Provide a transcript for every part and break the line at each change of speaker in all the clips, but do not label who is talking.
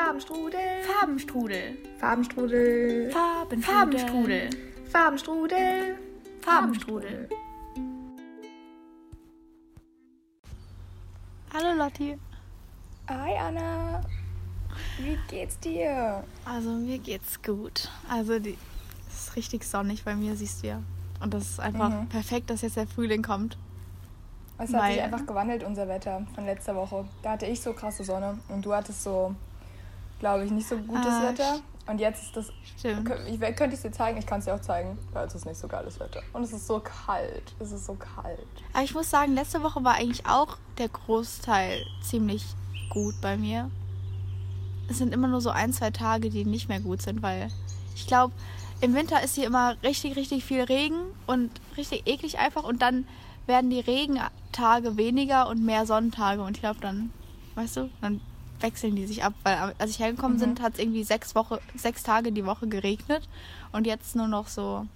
Farbenstrudel.
Farbenstrudel.
Farbenstrudel.
Farben, Farbenstrudel.
Farbenstrudel.
Farbenstrudel. Hallo Lotti.
Hi Anna. Wie geht's dir?
Also mir geht's gut. Also die, es ist richtig sonnig bei mir, siehst du ja. Und das ist einfach
Mhm.
perfekt, dass jetzt der Frühling kommt.
Es hat sich
Weil-
einfach gewandelt, unser Wetter von letzter Woche. Da hatte ich so krasse Sonne und du hattest so, glaube ich, nicht so gutes
Ah,
Wetter. Und jetzt ist das.
Stimmt.
Ich könnte es dir zeigen, ich kann es dir auch zeigen, weil es ist nicht so geiles Wetter. Und es ist so kalt. Es ist so kalt.
Aber ich muss sagen, letzte Woche war eigentlich auch der Großteil ziemlich gut bei mir. Es sind immer nur so ein, zwei Tage, die nicht mehr gut sind, weil ich glaube, im Winter ist hier immer richtig, richtig viel Regen und richtig eklig einfach und dann werden die Regentage weniger und mehr Sonnentage und ich glaube dann, weißt du, dann wechseln die sich ab, weil als ich hergekommen
Mhm.
sind, hat es irgendwie sechs, Woche, sechs Tage die Woche geregnet und jetzt nur noch so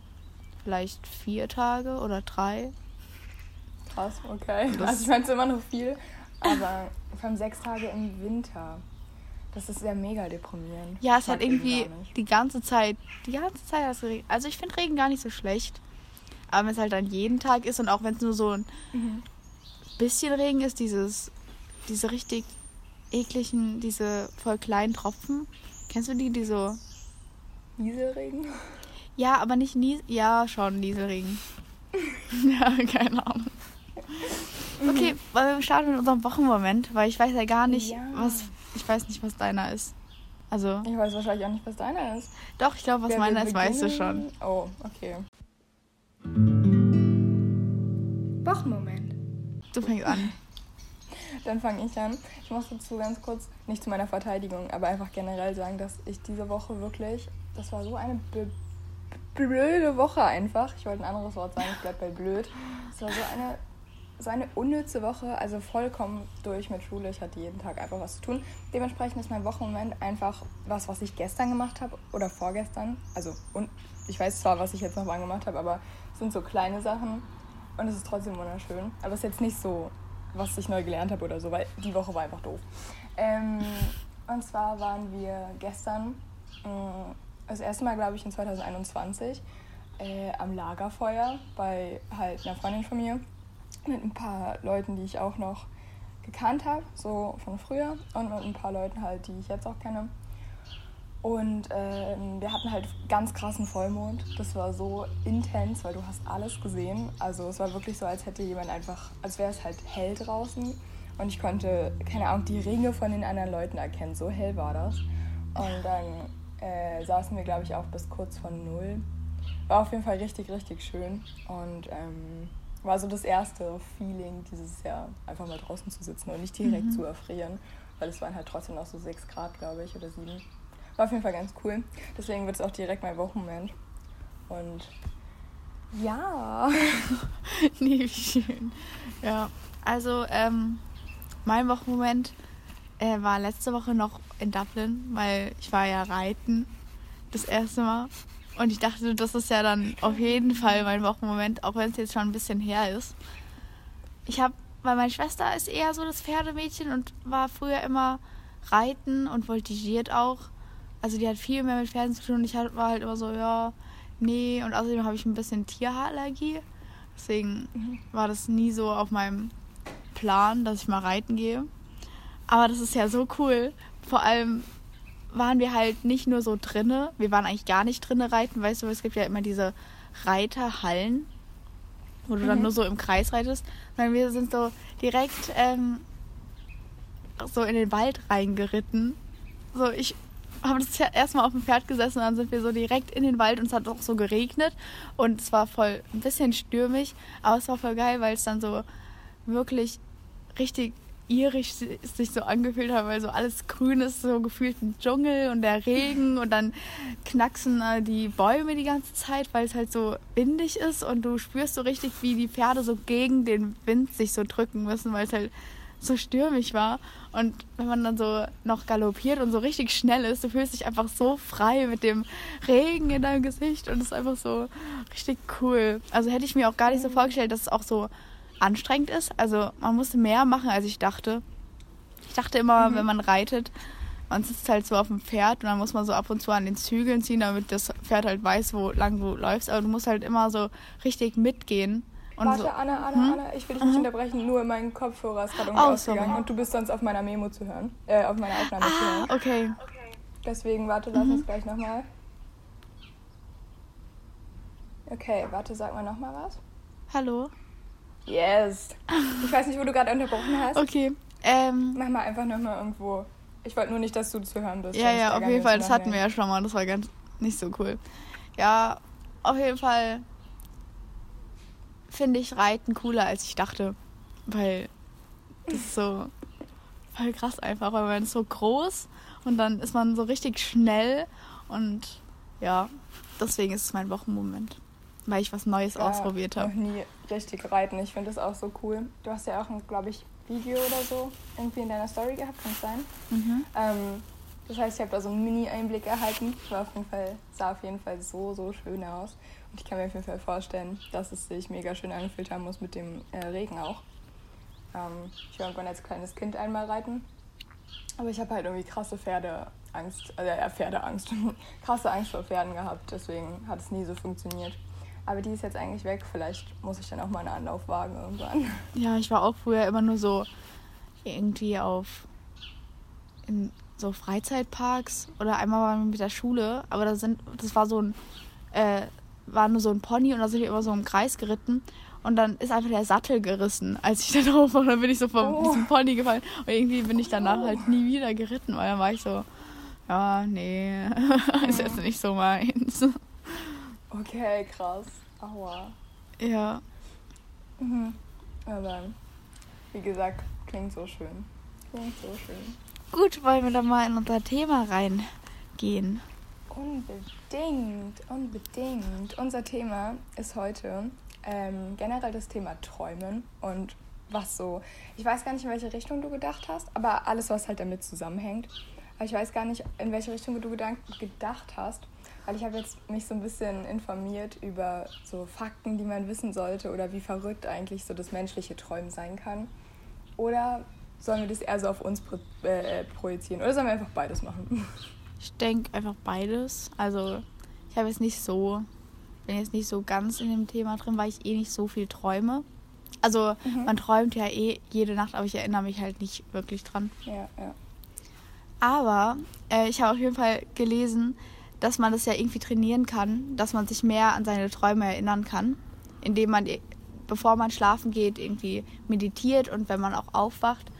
vielleicht vier Tage oder drei.
Krass, okay.
Das-
also ich meine, es ist immer noch viel. Aber vor allem sechs Tage im Winter. Das ist ja mega deprimierend.
Ja, es hat irgendwie die ganze Zeit, die ganze Zeit hat es geregnet. Also ich finde Regen gar nicht so schlecht. Aber wenn es halt dann jeden Tag ist und auch wenn es nur so ein
Mhm.
bisschen Regen ist, dieses, diese richtig ekligen, diese voll kleinen Tropfen. Kennst du die, die so.
Nieselregen?
Ja, aber nicht nie. Ja, schon Nieselregen. ja, keine Ahnung. Okay, weil wir starten mit unserem Wochenmoment, weil ich weiß ja gar nicht,
Ja.
was. Ich weiß nicht, was deiner ist. Also,
Ich weiß wahrscheinlich auch nicht, was deiner ist.
doch, ich glaube, was meiner ist, weißt du schon.
Oh, okay. Wochenmoment.
Du fängst an.
Dann fange ich an. Ich muss dazu ganz kurz, nicht zu meiner Verteidigung, aber einfach generell sagen, dass ich diese Woche wirklich, das war so eine blöde Woche einfach. Ich wollte ein anderes Wort sagen, ich bleib bei blöd. Es war so eine, so eine unnütze Woche, also vollkommen durch mit Schule. Ich hatte jeden Tag einfach was zu tun. Dementsprechend ist mein Wochenmoment einfach was, was ich gestern gemacht habe oder vorgestern. Also, und ich weiß zwar, was ich jetzt noch gemacht habe, aber es sind so kleine Sachen und es ist trotzdem wunderschön. Aber es ist jetzt nicht so, was ich neu gelernt habe oder so, weil die Woche war einfach doof. Ähm, und zwar waren wir gestern, mh, das erste Mal, glaube ich, in 2021, äh, am Lagerfeuer bei halt einer Freundin von mir mit ein paar Leuten, die ich auch noch gekannt habe, so von früher und mit ein paar Leuten halt, die ich jetzt auch kenne. Und ähm, wir hatten halt ganz krassen Vollmond. Das war so intens, weil du hast alles gesehen. Also es war wirklich so, als hätte jemand einfach, als wäre es halt hell draußen. Und ich konnte, keine Ahnung, die Ringe von den anderen Leuten erkennen. So hell war das. Und dann äh, saßen wir, glaube ich, auch bis kurz vor null. War auf jeden Fall richtig, richtig schön. Und ähm, war so das erste Feeling dieses Jahr, einfach mal draußen zu sitzen und nicht direkt zu erfrieren. Weil es waren halt trotzdem noch so 6 Grad, glaube ich, oder 7. War auf jeden Fall ganz cool. Deswegen wird es auch direkt mein Wochenmoment. Und ja.
nee, wie schön. Ja, also ähm, mein Wochenmoment äh, war letzte Woche noch in Dublin, weil ich war ja reiten das erste Mal. Und ich dachte, das ist ja dann auf jeden Fall mein Wochenmoment, auch wenn es jetzt schon ein bisschen her ist. Ich habe, weil meine Schwester ist eher so das Pferdemädchen und war früher immer reiten und voltigiert auch. Also die hat viel mehr mit Pferden zu tun und ich war halt immer so, ja, nee. Und außerdem habe ich ein bisschen Tierhaarallergie. Deswegen war das nie so auf meinem Plan, dass ich mal reiten gehe. Aber das ist ja so cool. Vor allem waren wir halt nicht nur so drinne. Wir waren eigentlich gar nicht drinne reiten, weißt du, es gibt ja immer diese Reiterhallen, wo du dann
Mhm.
nur so im Kreis reitest. Sondern wir sind so direkt ähm, so in den Wald reingeritten. So, ich habe das ja erstmal auf dem Pferd gesessen und dann sind wir so direkt in den Wald und es hat auch so geregnet und es war voll ein bisschen stürmig, aber es war voll geil, weil es dann so wirklich richtig irisch si- sich so angefühlt hat, weil so alles grün ist, so gefühlt ein Dschungel und der Regen und dann knacksen äh, die Bäume die ganze Zeit, weil es halt so windig ist und du spürst so richtig, wie die Pferde so gegen den Wind sich so drücken müssen, weil es halt so stürmisch war. Und wenn man dann so noch galoppiert und so richtig schnell ist, du fühlst dich einfach so frei mit dem Regen in deinem Gesicht und es ist einfach so richtig cool. Also hätte ich mir auch gar nicht so vorgestellt, dass es auch so anstrengend ist. Also man musste mehr machen, als ich dachte. Ich dachte immer,
Mhm.
wenn man reitet, man sitzt halt so auf dem Pferd und dann muss man so ab und zu an den Zügeln ziehen, damit das Pferd halt weiß, wo lang du läufst. Aber du musst halt immer so richtig mitgehen. Und
Warte,
so,
Anna, Anna,
Hm?
Anna, ich will dich nicht unterbrechen, nur mein Kopfhörer ist gerade
Oh,
ausgegangen und du bist sonst auf meiner Memo zu hören, äh, auf meiner Aufnahme zu
ah,
hören.
okay.
Deswegen, warte, lass
Mhm.
uns gleich nochmal. Okay, warte, sag mal nochmal was.
Hallo.
Yes. Ich weiß nicht, wo du gerade unterbrochen hast.
Okay. Ähm,
Mach mal einfach nochmal irgendwo. Ich wollte nur nicht, dass du zu hören bist.
ja, ja, auf jeden Fall. Das hatten wir ja schon mal. Das war ganz nicht so cool. Ja, auf jeden Fall finde ich Reiten cooler, als ich dachte. Weil das ist so voll krass einfach, weil man ist so groß und dann ist man so richtig schnell und ja, deswegen ist es mein Wochenmoment. Weil ich was Neues
Ja,
ausprobiert habe.
noch nie richtig reiten. Ich finde das auch so cool. Du hast ja auch ein, glaube ich, Video oder so irgendwie in deiner Story gehabt, kann es sein?
Mhm.
Ähm, das heißt, ich habe da so einen Mini-Einblick erhalten. War auf jeden Fall, sah auf jeden Fall so, so schön aus. Und ich kann mir auf jeden Fall vorstellen, dass es sich mega schön angefühlt haben muss mit dem äh, Regen auch. Ähm, ich war irgendwann als kleines Kind einmal reiten. Aber ich habe halt irgendwie krasse Pferdeangst, also ja, Pferdeangst, krasse Angst vor Pferden gehabt. Deswegen hat es nie so funktioniert. Aber die ist jetzt eigentlich weg. Vielleicht muss ich dann auch mal einen Anlauf wagen irgendwann.
Ja, ich war auch früher immer nur so irgendwie auf in so Freizeitparks oder einmal waren wir mit der Schule, aber da sind das war so ein äh, war nur so ein Pony und da sind wir immer so im Kreis geritten und dann ist einfach der Sattel gerissen, als ich da drauf war, dann bin ich so vom
Oh.
diesem Pony gefallen und irgendwie bin ich danach halt nie wieder geritten, weil dann war ich so ja, nee, ist jetzt nicht so meins.
Okay, krass. Aua.
Ja,
Mhm. Aber wie gesagt, klingt so schön. Klingt so schön.
Gut, wollen wir dann mal in unser Thema reingehen.
Unbedingt, unbedingt. Unser Thema ist heute ähm, generell das Thema Träumen und was so. Ich weiß gar nicht, in welche Richtung du gedacht hast, aber alles, was halt damit zusammenhängt. Aber ich weiß gar nicht, in welche Richtung du gedacht hast, weil ich habe jetzt mich so ein bisschen informiert über so Fakten, die man wissen sollte oder wie verrückt eigentlich so das menschliche Träumen sein kann. Oder sollen wir das eher so auf uns pro, äh, projizieren? Oder sollen wir einfach beides machen?
Ich denke einfach beides. Also ich habe jetzt nicht so, bin jetzt nicht so ganz in dem Thema drin, weil ich eh nicht so viel träume. Also
Mhm.
man träumt ja eh jede Nacht, aber ich erinnere mich halt nicht wirklich dran.
Ja, ja.
Aber äh, ich habe auf jeden Fall gelesen, dass man das ja irgendwie trainieren kann, dass man sich mehr an seine Träume erinnern kann, indem man, bevor man schlafen geht, irgendwie meditiert und wenn man auch aufwacht,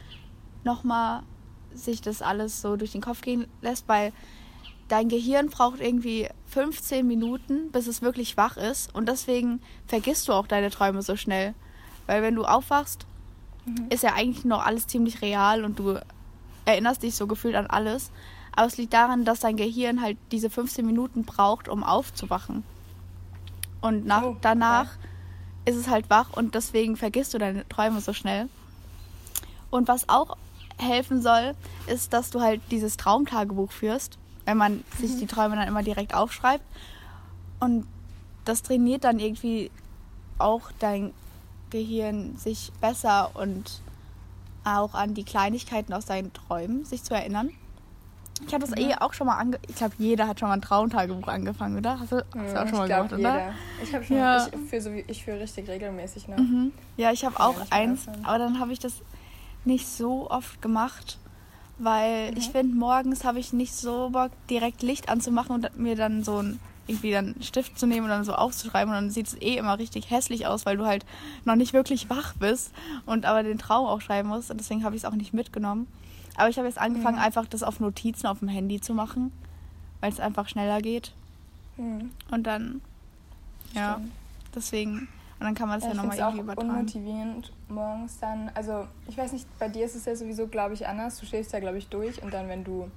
nochmal sich das alles so durch den Kopf gehen lässt, weil dein Gehirn braucht irgendwie 15 Minuten, bis es wirklich wach ist und deswegen vergisst du auch deine Träume so schnell. Weil wenn du aufwachst,
Mhm.
ist ja eigentlich noch alles ziemlich real und du erinnerst dich so gefühlt an alles. Aber es liegt daran, dass dein Gehirn halt diese 15 Minuten braucht, um aufzuwachen. Und nach,
Oh, okay.
danach ist es halt wach und deswegen vergisst du deine Träume so schnell. Und was auch helfen soll, ist, dass du halt dieses Traumtagebuch führst, wenn man sich die Träume dann immer direkt aufschreibt. Und das trainiert dann irgendwie auch dein Gehirn, sich besser und auch an die Kleinigkeiten aus seinen Träumen sich zu erinnern. Ich habe das eh auch schon mal ange... Ich glaube, jeder hat schon mal ein Traumtagebuch angefangen, oder? Hast du, hast du auch
Ja,
schon mal
ich glaub,
gemacht, oder?
jeder. Ich habe schon,
Ja.
ich führe so, ich richtig regelmäßig noch.
Mhm. Ja, ich habe
ja
auch
mehr
eins, aber dann habe ich das nicht so oft gemacht, weil
Mhm.
ich finde, morgens habe ich nicht so Bock, direkt Licht anzumachen und mir dann so ein irgendwie dann einen Stift zu nehmen und dann so aufzuschreiben und dann sieht es eh immer richtig hässlich aus, weil du halt noch nicht wirklich wach bist und aber den Traum auch schreiben musst und deswegen habe ich es auch nicht mitgenommen. Aber ich habe jetzt angefangen,
Mhm.
einfach das auf Notizen auf dem Handy zu machen, weil es einfach schneller geht
Mhm.
und dann, ja,
Stimmt.
deswegen, und dann kann man es
Ja,
ja, nochmal
es auch
irgendwie übertragen.
unmotivierend morgens dann. Also, ich weiß nicht, bei dir ist es ja sowieso, glaube ich, anders. Du stehst ja, glaube ich, durch und dann, wenn du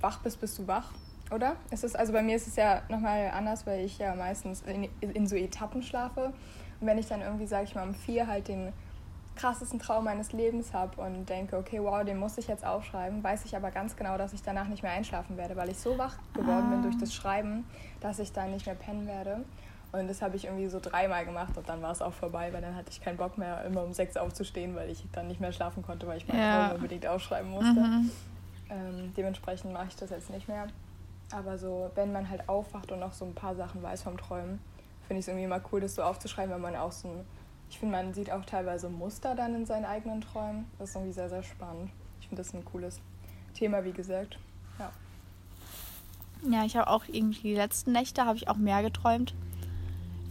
wach bist, bist du wach, oder? Ist es, also bei mir ist es ja nochmal anders, weil ich ja meistens in, in so Etappen schlafe. Und wenn ich dann irgendwie, sage ich mal, um vier halt den krassesten Traum meines Lebens habe und denke, okay, wow, den muss ich jetzt aufschreiben, weiß ich aber ganz genau, dass ich danach nicht mehr einschlafen werde, weil ich so wach geworden bin
Ah.
durch das Schreiben, dass ich dann nicht mehr pennen werde. Und das habe ich irgendwie so dreimal gemacht und dann war es auch vorbei, weil dann hatte ich keinen Bock mehr, immer um sechs aufzustehen, weil ich dann nicht mehr schlafen konnte, weil ich meinen
Ja.
Traum unbedingt aufschreiben musste.
Mhm.
Ähm, dementsprechend mache ich das jetzt nicht mehr. Aber so, wenn man halt aufwacht und noch so ein paar Sachen weiß vom Träumen, finde ich es irgendwie immer cool, das so aufzuschreiben, wenn man auch so ein, ich finde, man sieht auch teilweise Muster dann in seinen eigenen Träumen. Das ist irgendwie sehr, sehr spannend. Ich finde das ein cooles Thema, wie gesagt. Ja.
Ja, ich habe auch irgendwie die letzten Nächte habe ich auch mehr geträumt.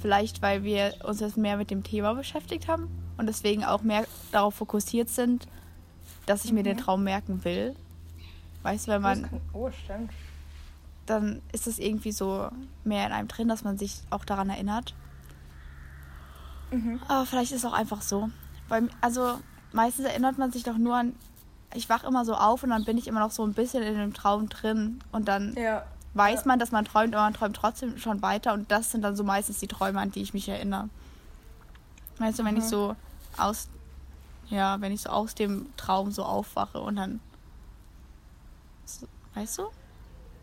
Vielleicht, weil wir uns jetzt mehr mit dem Thema beschäftigt haben und deswegen auch mehr darauf fokussiert sind, dass ich mhm. mir den mhm. Traum merken will. Weißt du, wenn man. Kann,
oh, stimmt.
Dann ist es irgendwie so mehr in einem drin, dass man sich auch daran erinnert. Mhm. Aber vielleicht ist es auch einfach so. Weil, also meistens erinnert man sich doch nur an. Ich wache immer so auf und dann bin ich immer noch so ein bisschen in dem Traum drin. Und dann ja. Weiß man, dass man träumt, aber man träumt trotzdem schon weiter. Und das sind dann so meistens die Träume, an die ich mich erinnere. Weißt du, wenn mhm. ich so aus. Ja, wenn ich so aus dem Traum so aufwache und dann. So, weißt du?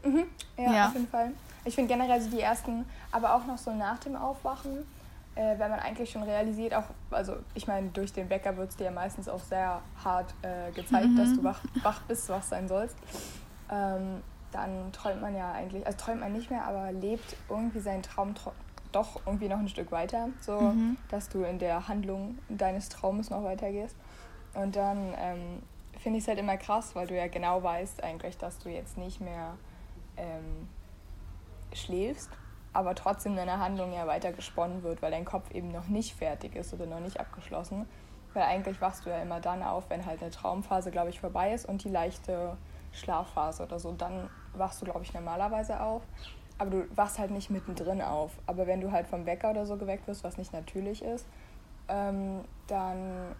Mhm. Ja, ja, auf jeden Fall. Ich finde generell so die ersten, aber auch noch so nach dem Aufwachen äh, wenn man eigentlich schon realisiert, auch, also ich meine, durch den Wecker wird es dir ja meistens auch sehr hart äh, gezeigt, mhm. dass du wach, wach bist, wach sein sollst. Ähm, dann träumt man ja eigentlich, also träumt man nicht mehr, aber lebt irgendwie seinen Traum doch irgendwie noch ein Stück weiter, so mhm. dass du in der Handlung deines Traumes noch weitergehst. Und dann ähm, finde ich es halt immer krass, weil du ja genau weißt eigentlich, dass du jetzt nicht mehr ähm, schläfst, aber trotzdem deine Handlung ja weiter gesponnen wird, weil dein Kopf eben noch nicht fertig ist oder noch nicht abgeschlossen. Weil eigentlich wachst du ja immer dann auf, wenn halt eine Traumphase, glaube ich, vorbei ist und die leichte Schlafphase oder so. Dann wachst du, glaube ich, normalerweise auf. Aber du wachst halt nicht mittendrin auf. Aber wenn du halt vom Wecker oder so geweckt wirst, was nicht natürlich ist, ähm, dann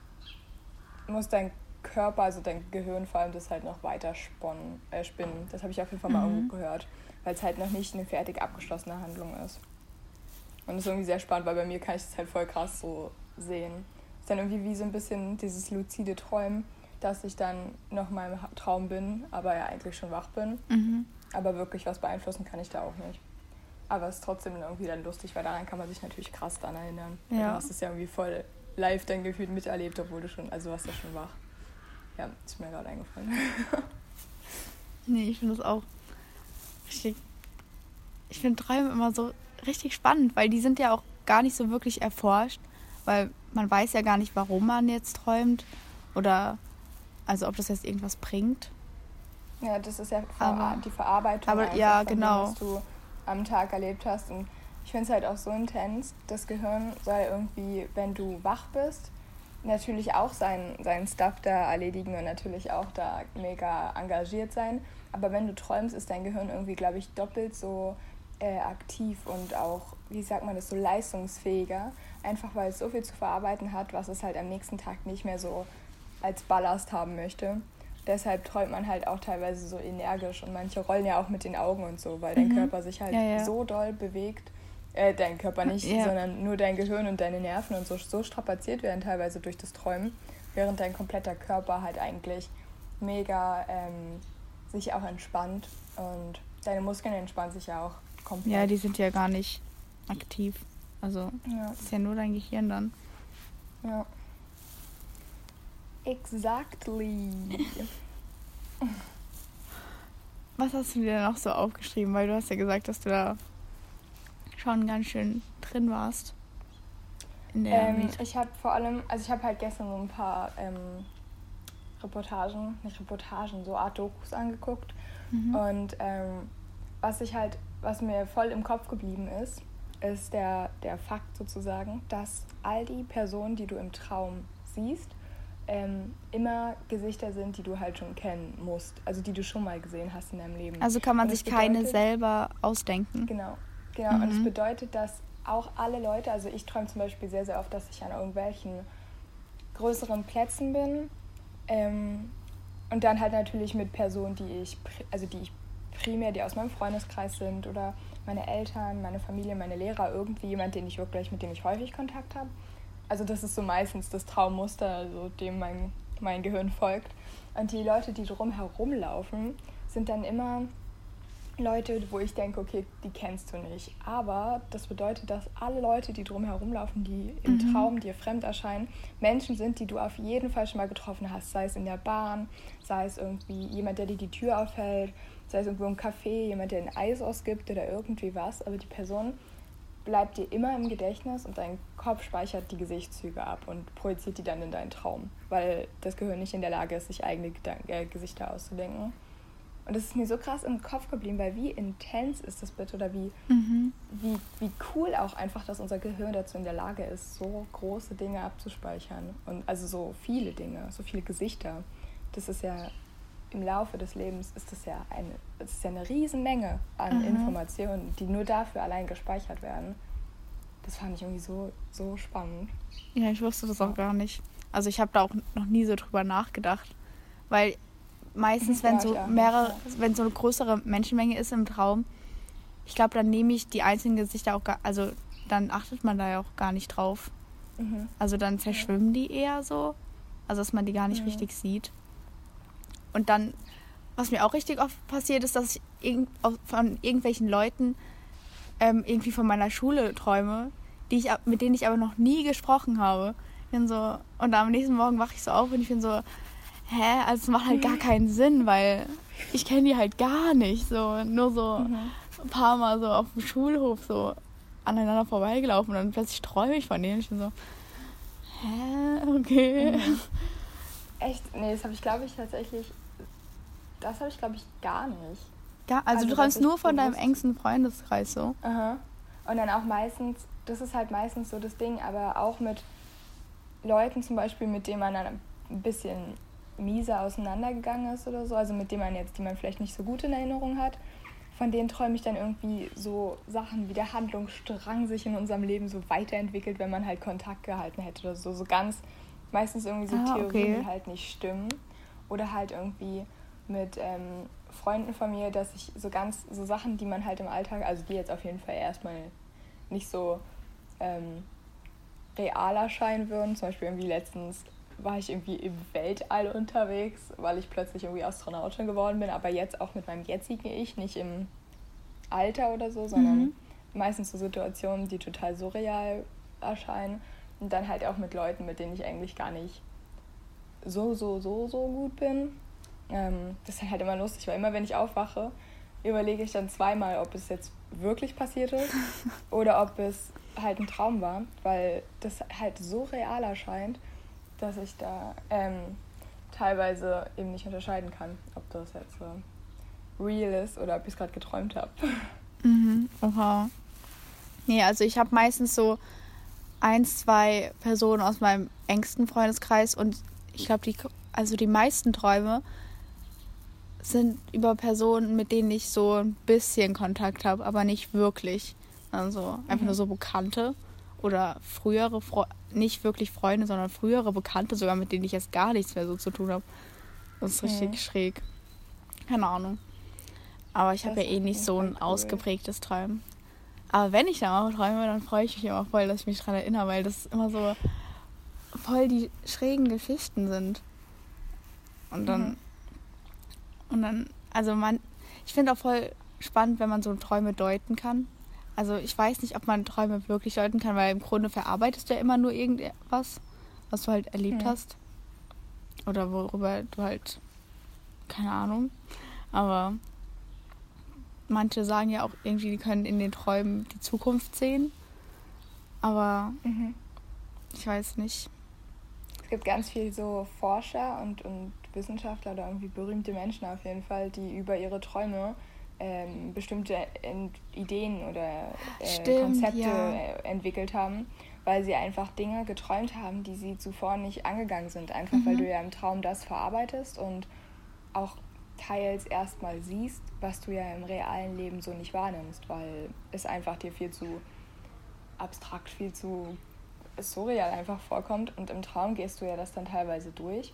muss dein Körper, also dein Gehirn vor allem, das halt noch weiter sponnen, äh, spinnen. Das habe ich auf jeden Fall mal mhm. irgendwo gehört weil es halt noch nicht eine fertig abgeschlossene Handlung ist. Und das ist irgendwie sehr spannend, weil bei mir kann ich das halt voll krass so sehen. Ist dann irgendwie wie so ein bisschen dieses luzide Träumen, dass ich dann noch mal im Traum bin, aber ja eigentlich schon wach bin. Mhm. Aber wirklich was beeinflussen kann ich da auch nicht. Aber es ist trotzdem irgendwie dann lustig, weil daran kann man sich natürlich krass dann erinnern. Ja. Du hast es ja irgendwie voll live dann gefühlt miterlebt, obwohl du schon, also warst ja schon wach. Ja, ist mir gerade eingefallen.
nee, ich finde das auch richtig. Ich finde Träume immer so richtig spannend, weil die sind ja auch gar nicht so wirklich erforscht, weil man weiß ja gar nicht, warum man jetzt träumt oder also ob das jetzt irgendwas bringt.
Ja, das ist ja aber, die Verarbeitung,
aber, ja, genau.
dem, was du am Tag erlebt hast. Und ich finde es halt auch so intens, das Gehirn soll irgendwie, wenn du wach bist, natürlich auch seinen, seinen Stuff da erledigen und natürlich auch da mega engagiert sein. Aber wenn du träumst, ist dein Gehirn irgendwie, glaube ich, doppelt so äh, aktiv und auch, wie sagt man das, so leistungsfähiger. Einfach weil es so viel zu verarbeiten hat, was es halt am nächsten Tag nicht mehr so als Ballast haben möchte. Deshalb träumt man halt auch teilweise so energisch und manche rollen ja auch mit den Augen und so, weil dein mhm. Körper sich halt ja, ja. so doll bewegt. Äh, dein Körper nicht, ja. sondern nur dein Gehirn und deine Nerven und so, so strapaziert werden teilweise durch das Träumen, während dein kompletter Körper halt eigentlich mega ähm, sich auch entspannt und deine Muskeln entspannen sich ja auch komplett.
Ja, die sind ja gar nicht aktiv. Also ja. ist ja nur dein Gehirn dann.
Ja. Exactly.
Was hast du dir noch so aufgeschrieben? Weil du hast ja gesagt, dass du da schon ganz schön drin warst.
In der ähm, ich habe vor allem, also ich habe halt gestern so ein paar ähm, Reportagen, nicht Reportagen, so Art Dokus angeguckt. Mhm. Und ähm, was ich halt, was mir voll im Kopf geblieben ist, ist der, der Fakt sozusagen, dass all die Personen, die du im Traum siehst, ähm, immer Gesichter sind, die du halt schon kennen musst, also die du schon mal gesehen hast in deinem Leben.
Also kann man sich bedeutet, keine selber ausdenken.
Genau, genau. Mhm. Und es bedeutet, dass auch alle Leute, also ich träume zum Beispiel sehr, sehr oft, dass ich an irgendwelchen größeren Plätzen bin ähm, und dann halt natürlich mit Personen, die ich, also die ich primär, die aus meinem Freundeskreis sind oder meine Eltern, meine Familie, meine Lehrer, irgendwie jemand, den ich wirklich, mit dem ich häufig Kontakt habe. Also das ist so meistens das Traummuster, also dem mein, mein Gehirn folgt. Und die Leute, die drumherum laufen, sind dann immer Leute, wo ich denke, okay, die kennst du nicht. Aber das bedeutet, dass alle Leute, die drumherum laufen, die im
Mhm.
Traum dir fremd erscheinen, Menschen sind, die du auf jeden Fall schon mal getroffen hast. Sei es in der Bahn, sei es irgendwie jemand, der dir die Tür aufhält, sei es irgendwo im Café, jemand, der ein Eis ausgibt oder irgendwie was. Aber die Person bleibt dir immer im Gedächtnis und dein Kopf speichert die Gesichtszüge ab und projiziert die dann in deinen Traum, weil das Gehirn nicht in der Lage ist, sich eigene Gedan äh, Gesichter auszudenken. Und das ist mir so krass im Kopf geblieben, weil wie intens ist das bitte oder wie,
Mhm.
wie, wie cool auch einfach, dass unser Gehirn dazu in der Lage ist, so große Dinge abzuspeichern. Und also so viele Dinge, so viele Gesichter. Das ist ja im Laufe des Lebens ist das ja eine, das ist ja eine Riesenmenge an
Mhm.
Informationen, die nur dafür allein gespeichert werden. Das fand ich irgendwie so, so spannend.
Ja, ich wusste das auch gar nicht. Also ich habe da auch noch nie so drüber nachgedacht. Weil meistens, wenn
Ja,
so mehrere,
ja.
wenn so eine größere Menschenmenge ist im Traum, ich glaube, dann nehme ich die einzelnen Gesichter auch gar, also dann achtet man da ja auch gar nicht drauf.
Mhm.
Also dann verschwimmen die eher so. Also dass man die gar nicht
Mhm.
richtig sieht. Und dann, was mir auch richtig oft passiert, ist, dass ich von irgendwelchen Leuten ähm, irgendwie von meiner Schule träume, die ich, mit denen ich aber noch nie gesprochen habe. Bin so, und am nächsten Morgen wache ich so auf und ich bin so, hä, also es macht halt gar keinen Sinn, weil ich kenne die halt gar nicht. So, nur so
Mhm.
ein paar Mal so auf dem Schulhof so aneinander vorbeigelaufen und dann plötzlich träume ich von denen. Ich bin so, hä, okay.
Mhm. Echt? Nee, das habe ich, glaube ich, tatsächlich. Das habe ich, glaube ich, gar nicht.
Ja, also,
Also,
du träumst nur von deinem engsten Freundeskreis so.
Aha. Und dann auch meistens, das ist halt meistens so das Ding, aber auch mit Leuten zum Beispiel, mit denen man dann ein bisschen mieser auseinandergegangen ist oder so, also mit denen man jetzt, die man vielleicht nicht so gut in Erinnerung hat, von denen träume ich dann irgendwie so Sachen wie der Handlungsstrang sich in unserem Leben so weiterentwickelt, wenn man halt Kontakt gehalten hätte oder so. So ganz, meistens irgendwie so
Ah,
Theorien,
okay.
die halt nicht stimmen. Oder halt irgendwie mit ähm, Freunden von mir, dass ich so ganz, so Sachen, die man halt im Alltag, also die jetzt auf jeden Fall erstmal nicht so ähm, real erscheinen würden. Zum Beispiel irgendwie letztens war ich irgendwie im Weltall unterwegs, weil ich plötzlich irgendwie Astronautin geworden bin, aber jetzt auch mit meinem jetzigen Ich, nicht im Alter oder so, sondern
Mhm.
meistens so Situationen, die total surreal erscheinen. Und dann halt auch mit Leuten, mit denen ich eigentlich gar nicht so, so, so, so gut bin. Ähm, das ist halt immer lustig, weil immer wenn ich aufwache, überlege ich dann zweimal, ob es jetzt wirklich passiert ist oder ob es halt ein Traum war, weil das halt so real erscheint, dass ich da ähm, teilweise eben nicht unterscheiden kann, ob das jetzt äh, real ist oder ob ich es gerade geträumt habe.
Mhm. Oha. Nee, also ich habe meistens so eins, zwei Personen aus meinem engsten Freundeskreis und ich glaube, die, also die meisten Träume sind über Personen, mit denen ich so ein bisschen Kontakt habe, aber nicht wirklich. Also einfach
Mhm.
nur so Bekannte oder frühere, Fre nicht wirklich Freunde, sondern frühere Bekannte, sogar mit denen ich jetzt gar nichts mehr so zu tun habe. Das ist richtig
Mhm.
schräg. Keine Ahnung. Aber ich habe ja eh nicht so ein
cool.
ausgeprägtes Träumen. Aber wenn ich dann auch träume, dann freue ich mich immer voll, dass ich mich daran erinnere, weil das immer so voll die schrägen Geschichten sind. Und dann,
Mhm.
und dann, also man, ich finde auch voll spannend, wenn man so Träume deuten kann. Also ich weiß nicht, ob man Träume wirklich deuten kann, weil im Grunde verarbeitest du ja immer nur irgendwas, was du halt erlebt
Mhm.
hast. Oder worüber du halt, keine Ahnung. Aber manche sagen ja auch irgendwie, die können in den Träumen die Zukunft sehen. Aber
Mhm.
ich weiß nicht.
Es gibt ganz viele so Forscher und, und Wissenschaftler oder irgendwie berühmte Menschen auf jeden Fall, die über ihre Träume ähm, bestimmte Ent Ideen oder äh,
Stimmt,
Konzepte
ja.
äh, entwickelt haben, weil sie einfach Dinge geträumt haben, die sie zuvor nicht angegangen sind. Einfach weil
Mhm.
du ja im Traum das verarbeitest und auch teils erstmal siehst, was du ja im realen Leben so nicht wahrnimmst, weil es einfach dir viel zu abstrakt, viel zu surreal einfach vorkommt. Und im Traum gehst du ja das dann teilweise durch.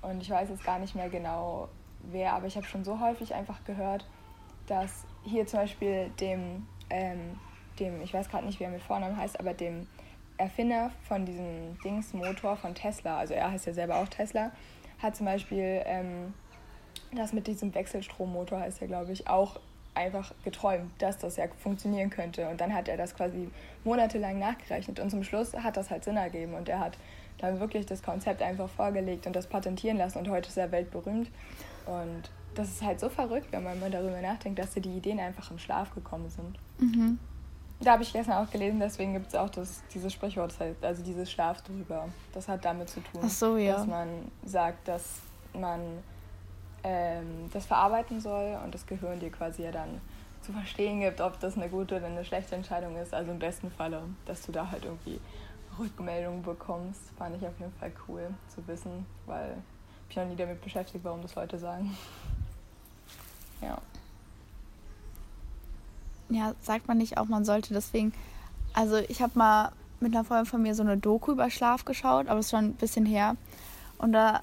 Und ich weiß jetzt gar nicht mehr genau wer, aber ich habe schon so häufig einfach gehört, dass hier zum Beispiel dem, ähm, dem ich weiß gerade nicht, wie er mit Vornamen heißt, aber dem Erfinder von diesem Dingsmotor von Tesla, also er heißt ja selber auch Tesla, hat zum Beispiel ähm, das mit diesem Wechselstrommotor heißt ja, glaube ich, auch einfach geträumt, dass das ja funktionieren könnte. Und dann hat er das quasi monatelang nachgerechnet und zum Schluss hat das halt Sinn ergeben und er hat dann wirklich das Konzept einfach vorgelegt und das patentieren lassen und heute ist er weltberühmt. Und das ist halt so verrückt, wenn man mal darüber nachdenkt, dass dir die Ideen einfach im Schlaf gekommen sind. Mhm. Da habe ich gestern auch gelesen, deswegen gibt es auch das, dieses Sprichwort, also dieses Schlaf drüber. Das hat damit zu tun,
so, ja.
dass man sagt, dass man ähm, das verarbeiten soll und das Gehirn dir quasi ja dann zu verstehen gibt, ob das eine gute oder eine schlechte Entscheidung ist. Also im besten Falle, dass du da halt irgendwie Rückmeldungen bekommst, fand ich auf jeden Fall cool zu wissen, weil ich noch nie damit beschäftigt, warum das Leute sagen. Ja.
Ja, sagt man nicht auch, man sollte deswegen. Also ich habe mal mit einer Freundin von mir so eine Doku über Schlaf geschaut, aber es ist schon ein bisschen her. Und da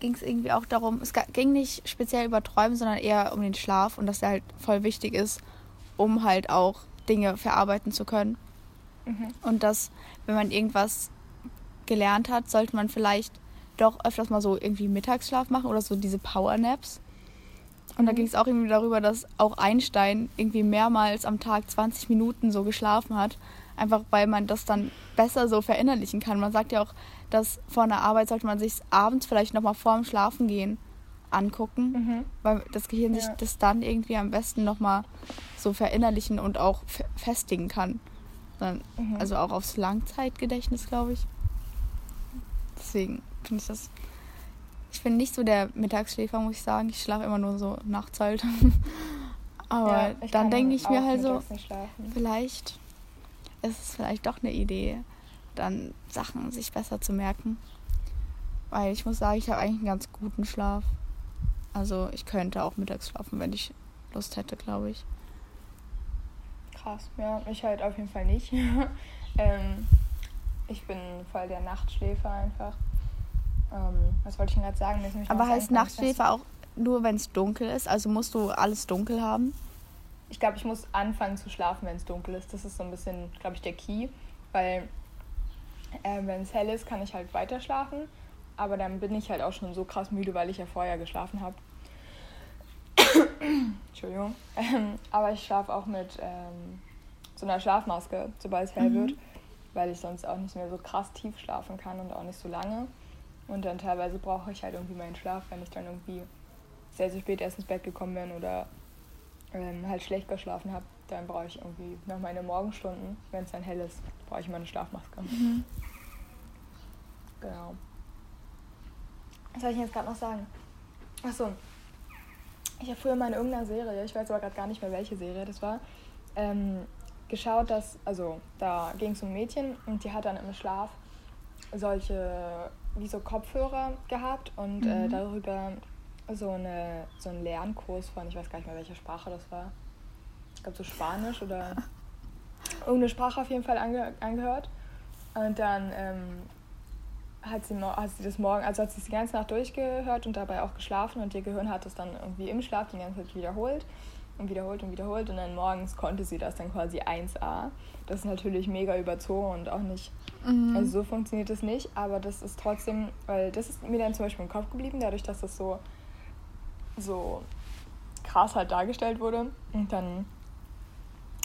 ging es irgendwie auch darum, es ging nicht speziell über Träumen, sondern eher um den Schlaf und dass der halt voll wichtig ist, um halt auch Dinge verarbeiten zu können. Mhm. Und dass, wenn man irgendwas gelernt hat, sollte man vielleicht doch öfters mal so irgendwie Mittagsschlaf machen oder so diese Powernaps. Und mhm. da ging es auch irgendwie darüber, dass auch Einstein irgendwie mehrmals am Tag 20 Minuten so geschlafen hat. Einfach weil man das dann besser so verinnerlichen kann. Man sagt ja auch, dass vor einer Arbeit sollte man sich abends vielleicht nochmal vorm Schlafen gehen angucken, mhm. weil das Gehirn ja. sich das dann irgendwie am besten nochmal so verinnerlichen und auch festigen kann. Dann, mhm. Also auch aufs Langzeitgedächtnis, glaube ich. Deswegen finde ich das. Ich bin nicht so der Mittagsschläfer, muss ich sagen. Ich schlafe immer nur so nachts halt. Aber ja, dann denke ich mir halt so, vielleicht ist es vielleicht doch eine Idee, dann Sachen sich besser zu merken. Weil ich muss sagen, ich habe eigentlich einen ganz guten Schlaf. Also ich könnte auch mittags schlafen, wenn ich Lust hätte, glaube ich.
Krass, ja, ich halt auf jeden Fall nicht. ähm, ich bin voll der Nachtschläfer einfach. Ähm, was wollte ich denn gerade sagen?
Aber heißt Nachtschläfer auch nur, wenn es dunkel ist? Also musst du alles dunkel haben?
Ich glaube, ich muss anfangen zu schlafen, wenn es dunkel ist. Das ist so ein bisschen, glaube ich, der Key. Weil äh, wenn es hell ist, kann ich halt weiter schlafen. Aber dann bin ich halt auch schon so krass müde, weil ich ja vorher geschlafen habe. Entschuldigung. Ähm, aber ich schlafe auch mit ähm, so einer Schlafmaske, sobald es hell mhm. wird, weil ich sonst auch nicht mehr so krass tief schlafen kann und auch nicht so lange. Und dann teilweise brauche ich halt irgendwie meinen Schlaf, wenn ich dann irgendwie sehr, sehr spät erst ins Bett gekommen bin oder ähm, halt schlecht geschlafen habe, dann brauche ich irgendwie noch meine Morgenstunden, wenn es dann hell ist, brauche ich meine Schlafmaske. Mhm. Genau. Was soll ich jetzt gerade noch sagen? Achso. Ich habe früher mal in irgendeiner Serie, ich weiß aber gerade gar nicht mehr, welche Serie das war, ähm, geschaut, dass, also da ging es um ein Mädchen und die hat dann im Schlaf solche, wie so Kopfhörer gehabt und äh, mhm. äh, darüber so, eine, so einen Lernkurs von, ich weiß gar nicht mehr, welche Sprache das war. Ich glaube so Spanisch oder irgendeine Sprache auf jeden Fall ange angehört. Und dann ähm, hat, sie, hat sie das morgen, also hat sie es die ganze Nacht durchgehört und dabei auch geschlafen und ihr Gehirn hat es dann irgendwie im Schlaf die ganze Zeit wiederholt und wiederholt und wiederholt und dann morgens konnte sie das dann quasi 1a. Das ist natürlich mega überzogen und auch nicht, mhm. also so funktioniert das nicht, aber das ist trotzdem, weil das ist mir dann zum Beispiel im Kopf geblieben, dadurch, dass das so, so krass halt dargestellt wurde und dann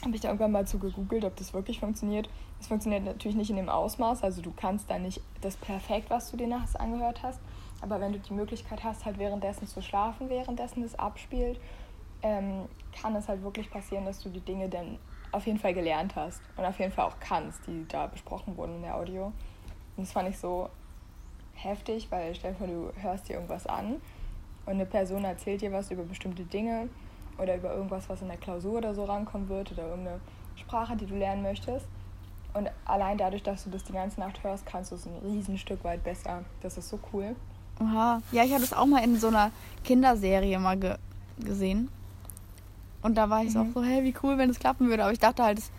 habe ich da irgendwann mal zu gegoogelt, ob das wirklich funktioniert. Es funktioniert natürlich nicht in dem Ausmaß, also du kannst da nicht das perfekt, was du dir nachts angehört hast, aber wenn du die Möglichkeit hast, halt währenddessen zu schlafen, währenddessen das abspielt, ähm, kann es halt wirklich passieren, dass du die Dinge dann auf jeden Fall gelernt hast und auf jeden Fall auch kannst, die da besprochen wurden in der Audio. Und das fand ich so heftig, weil stell dir vor, du hörst dir irgendwas an und eine Person erzählt dir was über bestimmte Dinge oder über irgendwas, was in der Klausur oder so rankommen wird oder irgendeine Sprache, die du lernen möchtest. Und allein dadurch, dass du das die ganze Nacht hörst, kannst du es ein riesen Stück weit besser. Das ist so cool.
Aha. Ja, ich habe das auch mal in so einer Kinderserie mal ge gesehen. Und da war ich mhm. auch so, hey, wie cool, wenn es klappen würde. Aber ich dachte halt, es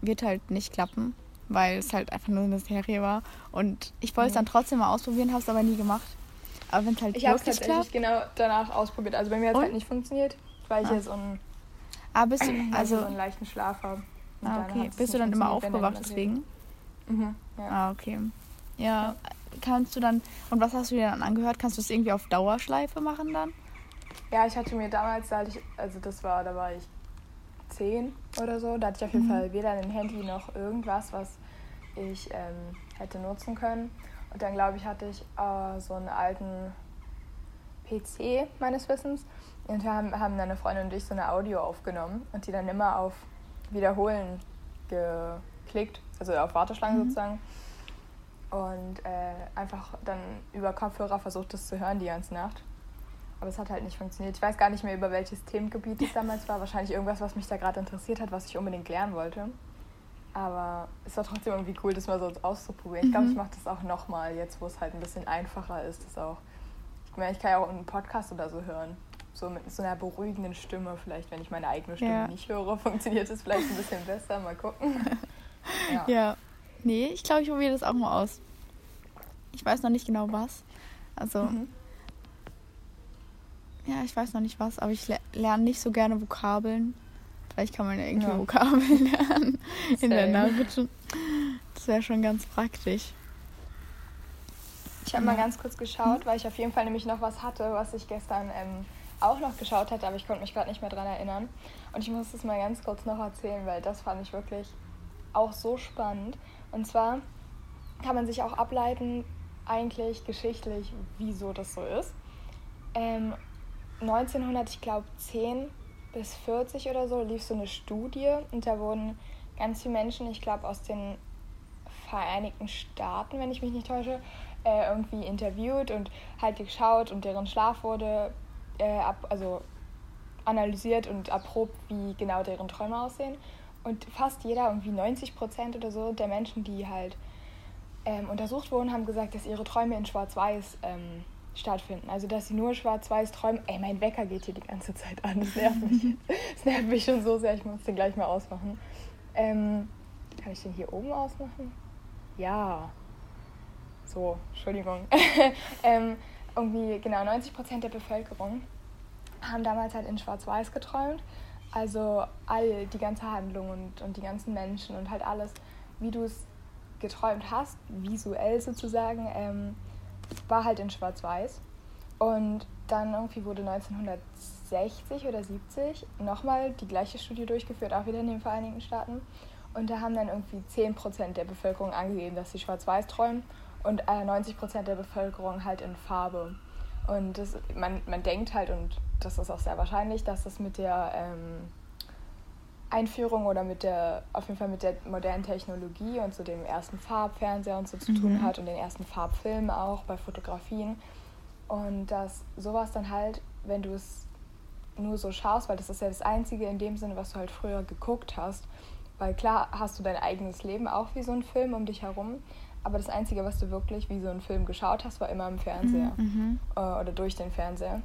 wird halt nicht klappen, weil es halt einfach nur eine Serie war. Und ich wollte es mhm. dann trotzdem mal ausprobieren, habe es aber nie gemacht. Aber wenn es halt
Ich habe es tatsächlich klappt, genau danach ausprobiert. Also bei mir hat es halt nicht funktioniert weil ich ah. ja so einen,
ah, bist du,
also, so einen leichten Schlaf habe.
Ah, okay. Bist du dann immer aufgewacht deswegen?
Mhm,
ja. Ah, okay. Ja, ja, kannst du dann, und was hast du dir dann angehört? Kannst du es irgendwie auf Dauerschleife machen dann?
Ja, ich hatte mir damals, da ich, also das war, da war ich zehn oder so, da hatte ich auf jeden mhm. Fall weder ein Handy noch irgendwas, was ich ähm, hätte nutzen können. Und dann glaube ich, hatte ich äh, so einen alten PC meines Wissens. Und wir haben, haben dann eine Freundin und ich so eine Audio aufgenommen und die dann immer auf Wiederholen geklickt, also auf Warteschlange mhm. sozusagen. Und äh, einfach dann über Kopfhörer versucht, das zu hören die ganze Nacht. Aber es hat halt nicht funktioniert. Ich weiß gar nicht mehr, über welches Themengebiet es damals war. Wahrscheinlich irgendwas, was mich da gerade interessiert hat, was ich unbedingt lernen wollte. Aber es war trotzdem irgendwie cool, das mal so auszuprobieren. Ich glaube, ich mhm. mache das auch nochmal, jetzt wo es halt ein bisschen einfacher ist. Das auch. Ich meine, ich kann ja auch einen Podcast oder so hören. So mit so einer beruhigenden Stimme. Vielleicht, wenn ich meine eigene Stimme ja. nicht höre, funktioniert es vielleicht ein bisschen besser. Mal gucken.
Ja. ja. Nee, ich glaube, ich probiere das auch mal aus. Ich weiß noch nicht genau was. Also. Mhm. Ja, ich weiß noch nicht was, aber ich lerne nicht so gerne Vokabeln. Vielleicht kann man ja irgendwie ja. Vokabeln lernen in der Naruto. Das wäre schon ganz praktisch.
Ich habe mal ganz kurz geschaut, hm? weil ich auf jeden Fall nämlich noch was hatte, was ich gestern ähm, auch noch geschaut hatte, aber ich konnte mich gerade nicht mehr dran erinnern. Und ich muss das mal ganz kurz noch erzählen, weil das fand ich wirklich auch so spannend. Und zwar kann man sich auch ableiten, eigentlich geschichtlich, wieso das so ist. Ähm, 1900, ich glaube 10 bis 40 oder so, lief so eine Studie und da wurden ganz viele Menschen, ich glaube aus den Vereinigten Staaten, wenn ich mich nicht täusche, äh, irgendwie interviewt und halt geschaut und deren Schlaf wurde äh, ab, also analysiert und erprobt, wie genau deren Träume aussehen. Und fast jeder, irgendwie 90 Prozent oder so der Menschen, die halt ähm, untersucht wurden, haben gesagt, dass ihre Träume in Schwarz-Weiß ähm, stattfinden. Also dass sie nur schwarz-weiß träumen. Ey, mein Wecker geht hier die ganze Zeit an. Das nervt mich. das nervt mich schon so sehr. Ich muss den gleich mal ausmachen. Ähm, kann ich den hier oben ausmachen? Ja. So, Entschuldigung. ähm, irgendwie genau 90% der Bevölkerung haben damals halt in Schwarz-Weiß geträumt. Also all die ganze Handlung und, und die ganzen Menschen und halt alles, wie du es geträumt hast, visuell sozusagen, ähm, war halt in Schwarz-Weiß. Und dann irgendwie wurde 1960 oder 70 nochmal die gleiche Studie durchgeführt, auch wieder in den Vereinigten Staaten. Und da haben dann irgendwie 10% der Bevölkerung angegeben, dass sie schwarz-weiß träumen und äh, 90% der Bevölkerung halt in Farbe. Und das, man, man denkt halt, und das ist auch sehr wahrscheinlich, dass das mit der ähm, Einführung oder mit der, auf jeden Fall mit der modernen Technologie und so dem ersten Farbfernseher und so zu mhm. tun hat und den ersten Farbfilmen auch bei Fotografien. Und dass sowas dann halt, wenn du es nur so schaust, weil das ist ja das Einzige in dem Sinne, was du halt früher geguckt hast, weil klar hast du dein eigenes Leben auch wie so ein Film um dich herum, aber das Einzige, was du wirklich wie so ein Film geschaut hast, war immer im Fernseher mhm. mhm. Äh, oder durch den Fernseher.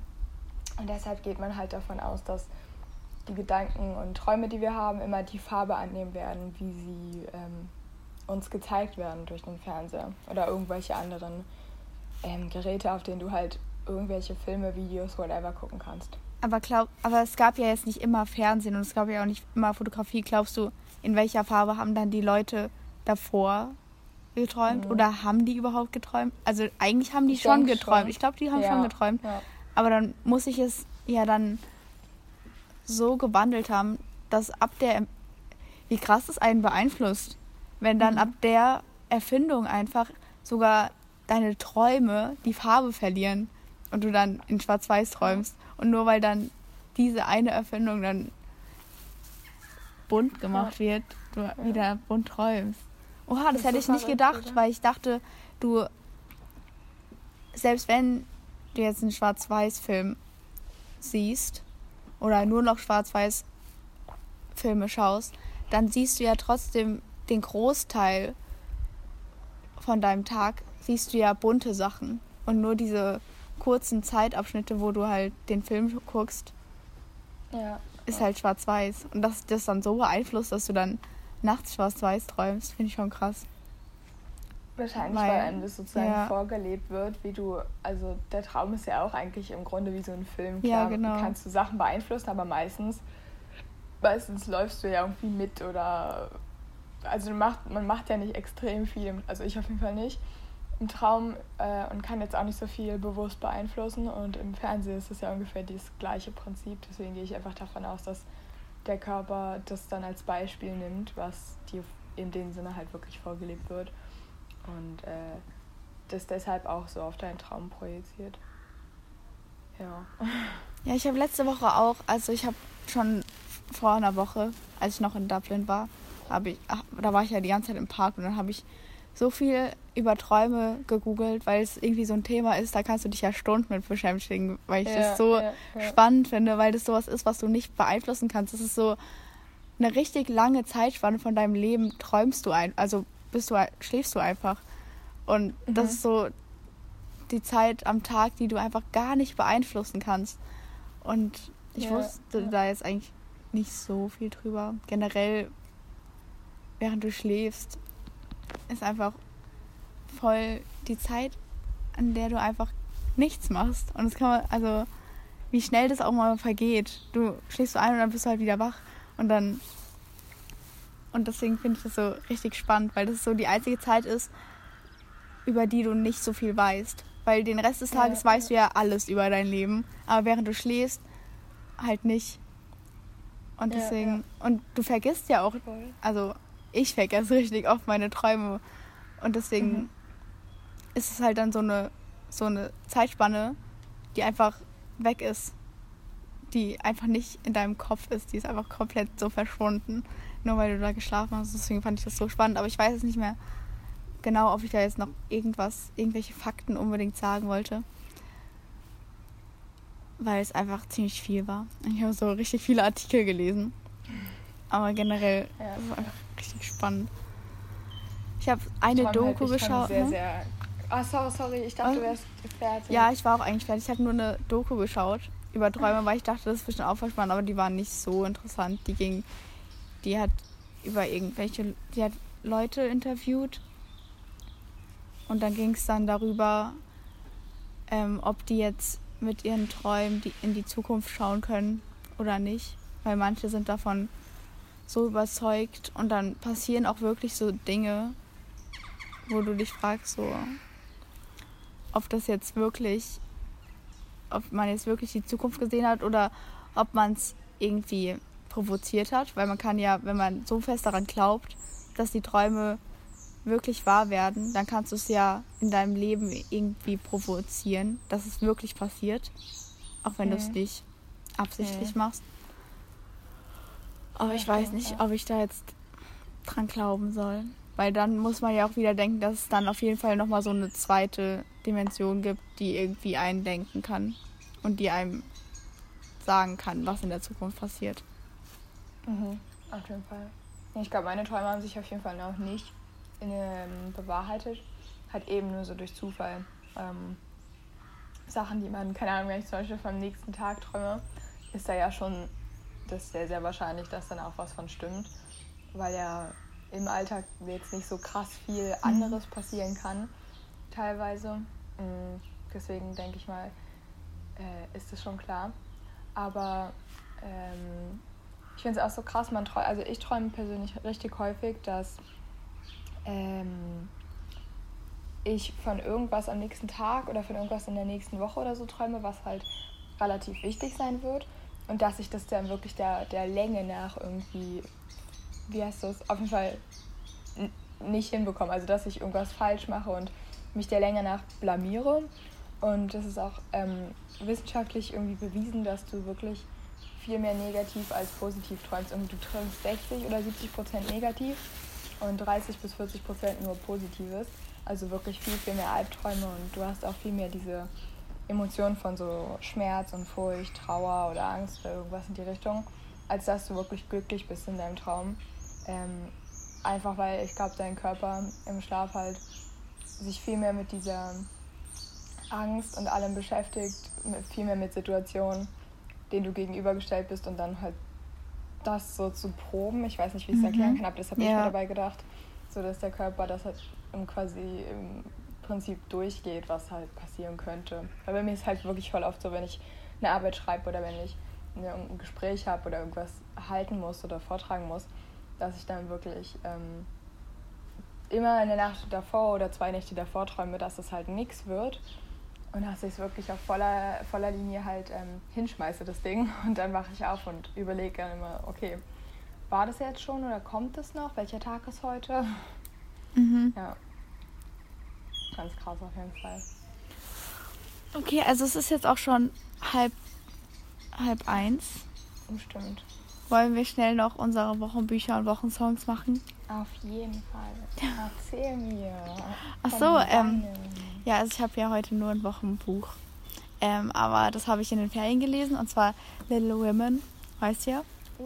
Und deshalb geht man halt davon aus, dass die Gedanken und Träume, die wir haben, immer die Farbe annehmen werden, wie sie ähm, uns gezeigt werden durch den Fernseher oder irgendwelche anderen ähm, Geräte, auf denen du halt irgendwelche Filme, Videos, whatever gucken kannst.
Aber, glaub, aber es gab ja jetzt nicht immer Fernsehen und es gab ja auch nicht immer Fotografie. Glaubst du, in welcher Farbe haben dann die Leute davor geträumt mhm. oder haben die überhaupt geträumt? Also eigentlich haben die ich schon geträumt. Schon. Ich glaube, die haben ja. schon geträumt. Ja. Aber dann muss ich es ja dann so gewandelt haben, dass ab der, wie krass es einen beeinflusst, wenn dann mhm. ab der Erfindung einfach sogar deine Träume die Farbe verlieren und du dann in Schwarz-Weiß träumst. Und nur weil dann diese eine Erfindung dann bunt gemacht wird, du wieder bunt träumst. Oha, das, das hätte ich nicht gedacht, oder? weil ich dachte, du, selbst wenn du jetzt einen Schwarz-Weiß-Film siehst, oder nur noch schwarz-weiß Filme schaust, dann siehst du ja trotzdem den Großteil von deinem Tag, siehst du ja bunte Sachen. Und nur diese kurzen Zeitabschnitte, wo du halt den Film guckst, ja. ist halt schwarz-weiß. Und dass das dann so beeinflusst, dass du dann nachts schwarz-weiß träumst, finde ich schon krass.
Wahrscheinlich, weil, weil einem das sozusagen ja. vorgelebt wird, wie du, also der Traum ist ja auch eigentlich im Grunde wie so ein Film. Klar, ja, genau. kannst du Sachen beeinflussen, aber meistens, meistens läufst du ja irgendwie mit oder, also macht, man macht ja nicht extrem viel, also ich auf jeden Fall nicht. im Traum äh, und kann jetzt auch nicht so viel bewusst beeinflussen. Und im Fernsehen ist es ja ungefähr das gleiche Prinzip. Deswegen gehe ich einfach davon aus, dass der Körper das dann als Beispiel nimmt, was dir in dem Sinne halt wirklich vorgelebt wird. Und äh, das deshalb auch so auf deinen Traum projiziert. Ja.
Ja, ich habe letzte Woche auch, also ich habe schon vor einer Woche, als ich noch in Dublin war, ich, ach, da war ich ja die ganze Zeit im Park und dann habe ich so viel über Träume gegoogelt, weil es irgendwie so ein Thema ist, da kannst du dich ja Stunden mit beschäftigen, weil ich ja, das so ja, ja. spannend finde, weil das sowas ist, was du nicht beeinflussen kannst. Das ist so eine richtig lange Zeitspanne von deinem Leben träumst du ein, also bist du schläfst du einfach. Und mhm. das ist so die Zeit am Tag, die du einfach gar nicht beeinflussen kannst. Und ich wusste da jetzt eigentlich nicht so viel drüber. Generell, während du schläfst, ist einfach voll die Zeit, an der du einfach nichts machst. Und das kann man, also wie schnell das auch mal vergeht. Du schläfst so ein und dann bist du halt wieder wach und dann und deswegen finde ich das so richtig spannend, weil das so die einzige Zeit ist, über die du nicht so viel weißt. Weil den Rest des Tages ja. weißt du ja alles über dein Leben, aber während du schläfst, halt nicht. Und deswegen, ja, ja. und du vergisst ja auch, also ich vergesse richtig oft meine Träume. Und deswegen mhm. ist es halt dann so eine, so eine Zeitspanne, die einfach weg ist. Die einfach nicht in deinem Kopf ist. Die ist einfach komplett so verschwunden. Nur weil du da geschlafen hast. Deswegen fand ich das so spannend. Aber ich weiß es nicht mehr genau, ob ich da jetzt noch irgendwas, irgendwelche Fakten unbedingt sagen wollte. Weil es einfach ziemlich viel war. Ich habe so richtig viele Artikel gelesen. Aber generell ja. war einfach richtig spannend. Ich habe eine ich Doku halt, geschaut. Sehr, ne? sehr
Ah, sorry, sorry, ich dachte, du wärst fertig.
Ja, ich war auch eigentlich fertig. Ich habe nur eine Doku geschaut über Träume, weil ich dachte, das ist bestimmt auch spannend, aber die waren nicht so interessant. Die ging, die hat über irgendwelche, die hat Leute interviewt und dann ging es dann darüber, ähm, ob die jetzt mit ihren Träumen die in die Zukunft schauen können oder nicht. Weil manche sind davon so überzeugt und dann passieren auch wirklich so Dinge, wo du dich fragst, so, ob das jetzt wirklich, ob man jetzt wirklich die Zukunft gesehen hat oder ob man es irgendwie provoziert hat, weil man kann ja, wenn man so fest daran glaubt, dass die Träume wirklich wahr werden, dann kannst du es ja in deinem Leben irgendwie provozieren, dass es wirklich passiert. Auch wenn mhm. du es nicht absichtlich mhm. machst. Aber ich weiß nicht, ob ich da jetzt dran glauben soll. Weil dann muss man ja auch wieder denken, dass es dann auf jeden Fall nochmal so eine zweite Dimension gibt, die irgendwie einen denken kann. Und die einem sagen kann, was in der Zukunft passiert.
Mhm, auf jeden Fall. Ich glaube, meine Träume haben sich auf jeden Fall noch nicht ähm, bewahrheitet. Halt eben nur so durch Zufall. Ähm, Sachen, die man, keine Ahnung, wenn ich zum Beispiel vom nächsten Tag träume, ist da ja schon das sehr, sehr wahrscheinlich, dass dann auch was von stimmt. Weil ja im Alltag jetzt nicht so krass viel mhm. anderes passieren kann, teilweise. Mm, deswegen denke ich mal, äh, ist das schon klar. Aber ähm, ich finde es auch so krass, man träumt, also ich träume persönlich richtig häufig, dass ähm, ich von irgendwas am nächsten Tag oder von irgendwas in der nächsten Woche oder so träume, was halt relativ wichtig sein wird. Und dass ich das dann wirklich der, der Länge nach irgendwie, wie heißt das, auf jeden Fall nicht hinbekomme. Also dass ich irgendwas falsch mache und mich der Länge nach blamiere. Und das ist auch ähm, wissenschaftlich irgendwie bewiesen, dass du wirklich viel mehr negativ als positiv träumst. Und du träumst 60 oder 70 Prozent negativ und 30 bis 40 Prozent nur Positives. Also wirklich viel, viel mehr Albträume und du hast auch viel mehr diese Emotionen von so Schmerz und Furcht, Trauer oder Angst oder irgendwas in die Richtung, als dass du wirklich glücklich bist in deinem Traum. Ähm, einfach weil ich glaube, dein Körper im Schlaf halt sich viel mehr mit dieser Angst und allem beschäftigt, viel mehr mit Situationen, denen du gegenübergestellt bist und dann halt das so zu proben. Ich weiß nicht, wie ich es mhm. erklären kann, aber das habe ja. ich mir dabei gedacht, so dass der Körper das halt quasi Prinzip durchgeht, was halt passieren könnte. Weil bei mir ist halt wirklich voll oft so, wenn ich eine Arbeit schreibe oder wenn ich ein Gespräch habe oder irgendwas halten muss oder vortragen muss, dass ich dann wirklich ähm, immer in der Nacht davor oder zwei Nächte davor träume, dass es halt nichts wird. Und dass ich es wirklich auf voller, voller Linie halt ähm, hinschmeiße, das Ding. Und dann wache ich auf und überlege dann immer, okay, war das jetzt schon oder kommt es noch? Welcher Tag ist heute?
Mhm.
Ja. Ganz krass auf jeden Fall.
Okay, also es ist jetzt auch schon halb, halb eins.
Oh, stimmt.
Wollen wir schnell noch unsere Wochenbücher und Wochensongs machen?
Auf jeden Fall. Erzähl mir.
Ach so, ähm. Ja, also ich habe ja heute nur ein Wochenbuch. Ähm, aber das habe ich in den Ferien gelesen und zwar Little Women, weißt du ja?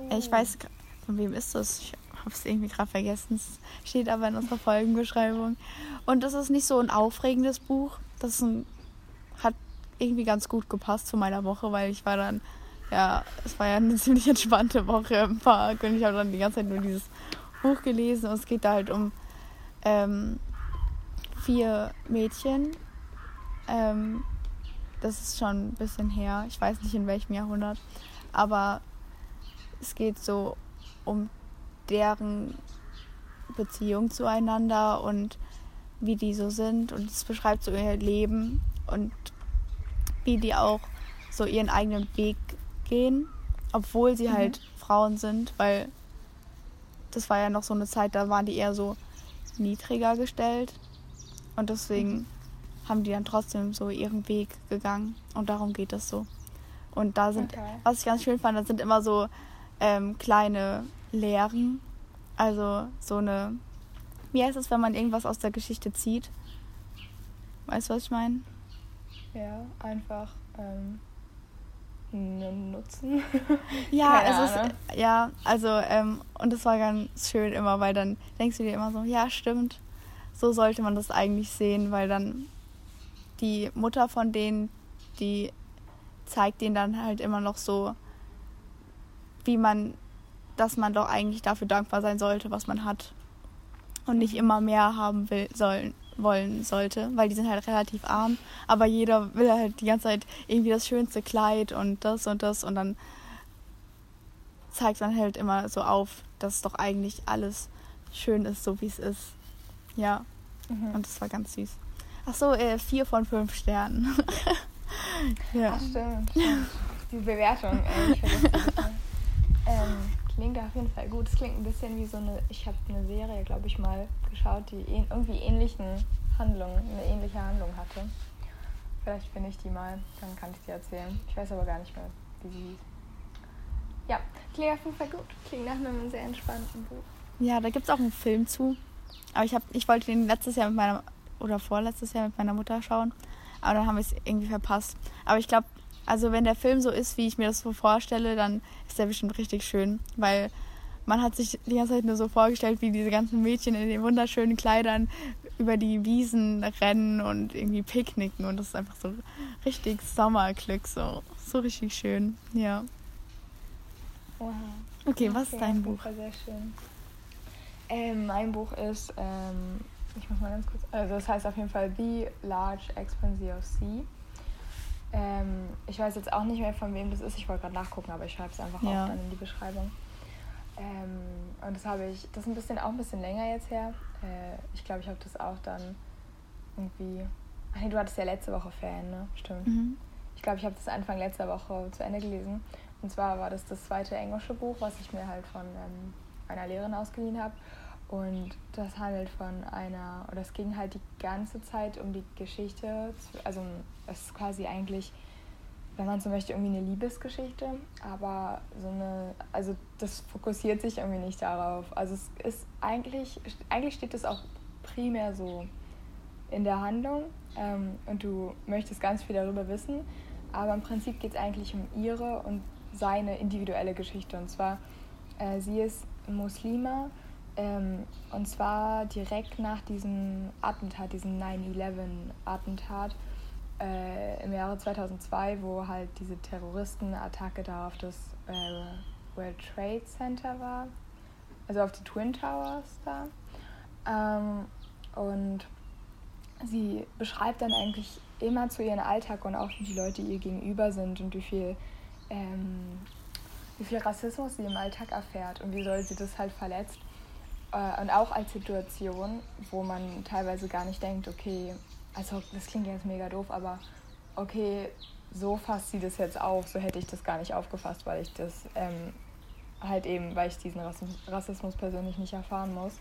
Äh, Ich weiß, von wem ist das? Ich habe es irgendwie gerade vergessen. Es steht aber in unserer Folgenbeschreibung. Und das ist nicht so ein aufregendes Buch. Das ein, hat irgendwie ganz gut gepasst zu meiner Woche, weil ich war dann, ja, es war ja eine ziemlich entspannte Woche im Park und ich habe dann die ganze Zeit nur dieses Buch gelesen und es geht da halt um ähm, vier Mädchen. Ähm, das ist schon ein bisschen her. Ich weiß nicht in welchem Jahrhundert. Aber es geht so um deren Beziehung zueinander und wie die so sind. Und es beschreibt so ihr Leben und wie die auch so ihren eigenen Weg gehen, obwohl sie halt Frauen sind, weil das war ja noch so eine Zeit, da waren die eher so niedriger gestellt. Und deswegen haben die dann trotzdem so ihren Weg gegangen. Und darum geht es so. Und da sind,
Okay.
was ich ganz schön fand, das sind immer so ähm, kleine Lehren. Also so eine, wie heißt es, wenn man irgendwas aus der Geschichte zieht? Weißt du, was ich meine?
Ja, einfach ähm, einen Nutzen.
Ja,
Keine
es ja, also, ähm, und das war ganz schön immer, weil dann denkst du dir immer so, ja, stimmt, so sollte man das eigentlich sehen, weil dann die Mutter von denen, die zeigt denen dann halt immer noch so, wie man, dass man doch eigentlich dafür dankbar sein sollte, was man hat. Und nicht immer mehr haben will, sollen, wollen sollte, weil die sind halt relativ arm, aber jeder will halt die ganze Zeit irgendwie das schönste Kleid und das und das und dann zeigt dann halt immer so auf, dass doch eigentlich alles schön ist, so wie es ist. Ja,
Mhm.
und das war ganz süß. Ach so, äh, vier von fünf Sternen. ja.
Ach, stimmt, stimmt. Die Bewertung, ey, ich vergesse die nicht mehr. ähm, Klingt auf jeden Fall gut. Es klingt ein bisschen wie so eine, ich habe eine Serie, glaube ich, mal geschaut, die irgendwie ähnlichen Handlungen, eine ähnliche Handlung hatte. Vielleicht finde ich die mal, dann kann ich die erzählen. Ich weiß aber gar nicht mehr, wie sie hieß. Ja, klingt auf jeden Fall gut. Klingt nach einem sehr entspannten Buch.
Ja, da gibt es auch einen Film zu. Aber ich, hab, ich wollte den letztes Jahr mit meiner, oder vorletztes Jahr mit meiner Mutter schauen. Aber dann haben wir es irgendwie verpasst. Aber ich glaube, also wenn der Film so ist, wie ich mir das so vorstelle, dann ist der bestimmt richtig schön. Weil man hat sich die ganze Zeit nur so vorgestellt, wie diese ganzen Mädchen in den wunderschönen Kleidern über die Wiesen rennen und irgendwie picknicken. Und das ist einfach so richtig Sommerglück. So, so richtig schön. Ja.
Wow.
Okay, was ist dein Buch?
Fall sehr schön. Ähm, mein Buch ist, ähm, ich muss mal ganz kurz, also das heißt auf jeden Fall The Large Expanse of Sea. Ähm, ich weiß jetzt auch nicht mehr, von wem das ist. Ich wollte gerade nachgucken, aber ich schreibe es einfach
Ja.
auch dann in die Beschreibung. Ähm, und das habe ich, das ist ein bisschen auch ein bisschen länger jetzt her. Äh, ich glaube, ich habe das auch dann irgendwie. Ach nee, du hattest ja letzte Woche Ferien, ne? Stimmt.
Mhm.
Ich glaube, ich habe das Anfang letzter Woche zu Ende gelesen. Und zwar war das das zweite englische Buch, was ich mir halt von ähm, einer Lehrerin ausgeliehen habe. Und das handelt von einer, oder es ging halt die ganze Zeit um die Geschichte. Also es ist quasi eigentlich, wenn man so möchte, irgendwie eine Liebesgeschichte. Aber so eine, also das fokussiert sich irgendwie nicht darauf. Also es ist eigentlich, eigentlich steht es auch primär so in der Handlung ähm, und du möchtest ganz viel darüber wissen. Aber im Prinzip geht es eigentlich um ihre und seine individuelle Geschichte. Und zwar, äh, sie ist Muslima ähm, und zwar direkt nach diesem Attentat, diesem 9-11-Attentat äh, im Jahre 2002, wo halt diese Terroristenattacke da auf das äh, World Trade Center war, also auf die Twin Towers da. Ähm, und sie beschreibt dann eigentlich immer zu ihren Alltag und auch die Leute ihr gegenüber sind und wie viel, ähm, wie viel Rassismus sie im Alltag erfährt und wie soll sie das halt verletzt. Äh, und auch als Situation, wo man teilweise gar nicht denkt, okay, also das klingt jetzt mega doof, aber okay, so fasst sie das jetzt auf, so hätte ich das gar nicht aufgefasst, weil ich das ähm, halt eben, weil ich diesen Rassismus persönlich nicht erfahren muss.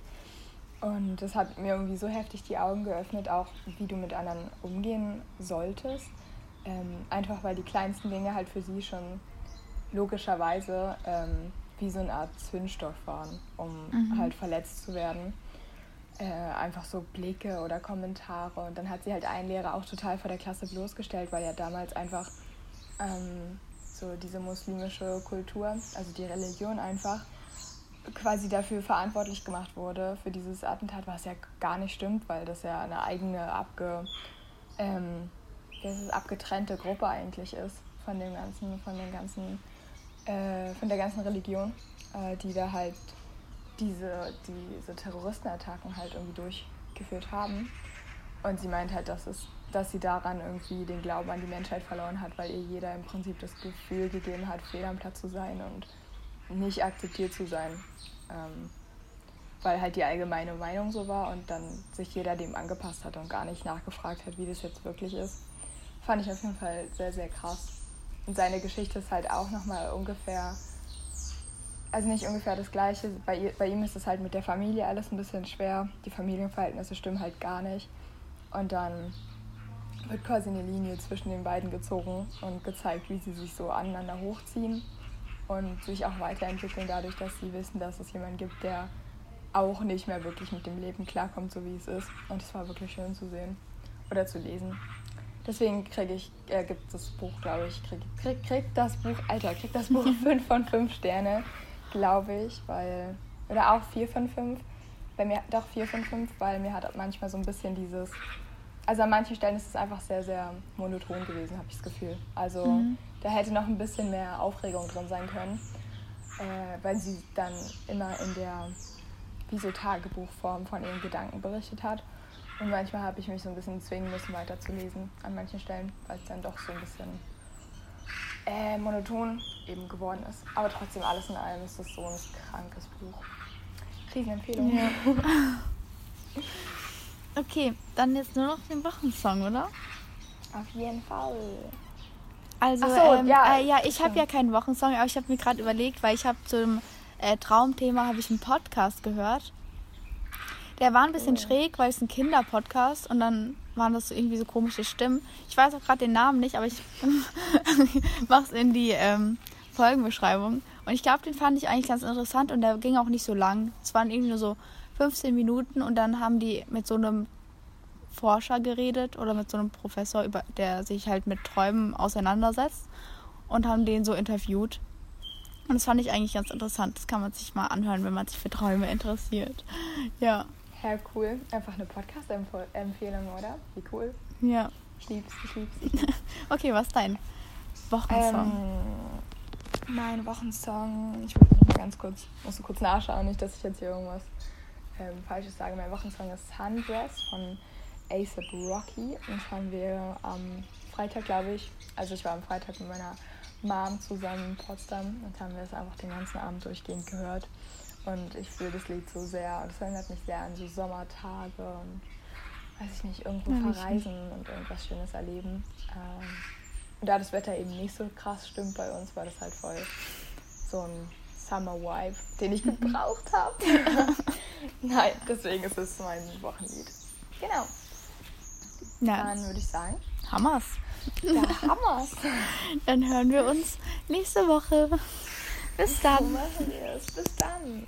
Und das hat mir irgendwie so heftig die Augen geöffnet, auch wie du mit anderen umgehen solltest. Ähm, einfach weil die kleinsten Dinge halt für sie schon logischerweise ähm, wie so eine Art Zündstoff waren, um mhm. halt verletzt zu werden. Äh, einfach so Blicke oder Kommentare. Und dann hat sie halt einen Lehrer auch total vor der Klasse bloßgestellt, weil ja damals einfach ähm, so diese muslimische Kultur, also die Religion einfach, quasi dafür verantwortlich gemacht wurde für dieses Attentat, was ja gar nicht stimmt, weil das ja eine eigene abge, ähm, abgetrennte Gruppe eigentlich ist von dem ganzen, von den ganzen, äh, von der ganzen Religion, äh, die da halt diese, diese Terroristenattacken halt irgendwie durchgeführt haben. Und sie meint halt, dass, es, dass sie daran irgendwie den Glauben an die Menschheit verloren hat, weil ihr jeder im Prinzip das Gefühl gegeben hat, fehl am Platz zu sein und nicht akzeptiert zu sein. Ähm, weil halt die allgemeine Meinung so war und dann sich jeder dem angepasst hat und gar nicht nachgefragt hat, wie das jetzt wirklich ist. Fand ich auf jeden Fall sehr, sehr krass. Und seine Geschichte ist halt auch nochmal ungefähr also nicht ungefähr das Gleiche. Bei, bei ihm ist es halt mit der Familie alles ein bisschen schwer. Die Familienverhältnisse stimmen halt gar nicht. Und dann wird quasi eine Linie zwischen den beiden gezogen und gezeigt, wie sie sich so aneinander hochziehen und sich auch weiterentwickeln, dadurch, dass sie wissen, dass es jemanden gibt, der auch nicht mehr wirklich mit dem Leben klarkommt, so wie es ist. Und es war wirklich schön zu sehen oder zu lesen. Deswegen kriege ich, äh, gibt das Buch, glaube ich, krieg, krieg, krieg das Buch, Alter, krieg das Buch 5 von 5 Sterne glaube ich, weil, oder auch 4 von 5, bei mir doch 4 von 5, weil mir hat manchmal so ein bisschen dieses, also an manchen Stellen ist es einfach sehr, sehr monoton gewesen, habe ich das Gefühl. Also mhm. da hätte noch ein bisschen mehr Aufregung drin sein können, äh, weil sie dann immer in der, wie so Tagebuchform von ihren Gedanken berichtet hat. Und manchmal habe ich mich so ein bisschen zwingen müssen, weiterzulesen an manchen Stellen, weil es dann doch so ein bisschen äh, monoton eben geworden ist. Aber trotzdem, alles in allem ist das so ein krankes Buch. Riesenempfehlung. Ja.
okay, dann jetzt nur noch den Wochensong, oder?
Auf jeden Fall.
Also, so, ähm, ja, äh, ja, ich habe ja keinen Wochensong, aber ich habe mir gerade überlegt, weil ich habe zum äh, Traumthema habe ich einen Podcast gehört. Der war ein bisschen schräg, weil es ein Kinderpodcast und dann waren das so irgendwie so komische Stimmen. Ich weiß auch gerade den Namen nicht, aber ich mache es in die ähm, Folgenbeschreibung. Und ich glaube, den fand ich eigentlich ganz interessant und der ging auch nicht so lang. Es waren irgendwie nur so 15 Minuten und dann haben die mit so einem Forscher geredet oder mit so einem Professor, über, der sich halt mit Träumen auseinandersetzt und haben den so interviewt. Und das fand ich eigentlich ganz interessant. Das kann man sich mal anhören, wenn man sich für Träume interessiert. Ja.
Ja, cool. Einfach eine Podcast-Empfehlung, oder? Wie cool.
Ja.
Ich lieb's, ich lieb's.
okay, was ist dein Wochensong?
Ähm, mein Wochensong, ich muss mal ganz kurz, muss kurz nachschauen, nicht, dass ich jetzt hier irgendwas ähm, Falsches sage. Mein Wochensong ist Sundress von ASAP Rocky. Und das haben wir am Freitag, glaube ich. Also ich war am Freitag mit meiner Mom zusammen in Potsdam und haben wir es einfach den ganzen Abend durchgehend gehört. Und ich fühle das Lied so sehr. Und es erinnert mich sehr an so Sommertage und weiß ich nicht, irgendwo ja, verreisen und irgendwas Schönes erleben. Ähm, und da das Wetter eben nicht so krass stimmt bei uns, war das halt voll so ein Summer Vibe, den ich gebraucht habe. Nein, deswegen ist es mein Wochenlied. Genau. Ja. Dann würde ich sagen.
Hammers.
Ja, Hammers.
Dann hören wir uns nächste Woche. Bis dann. So
machen wir es. Bis dann.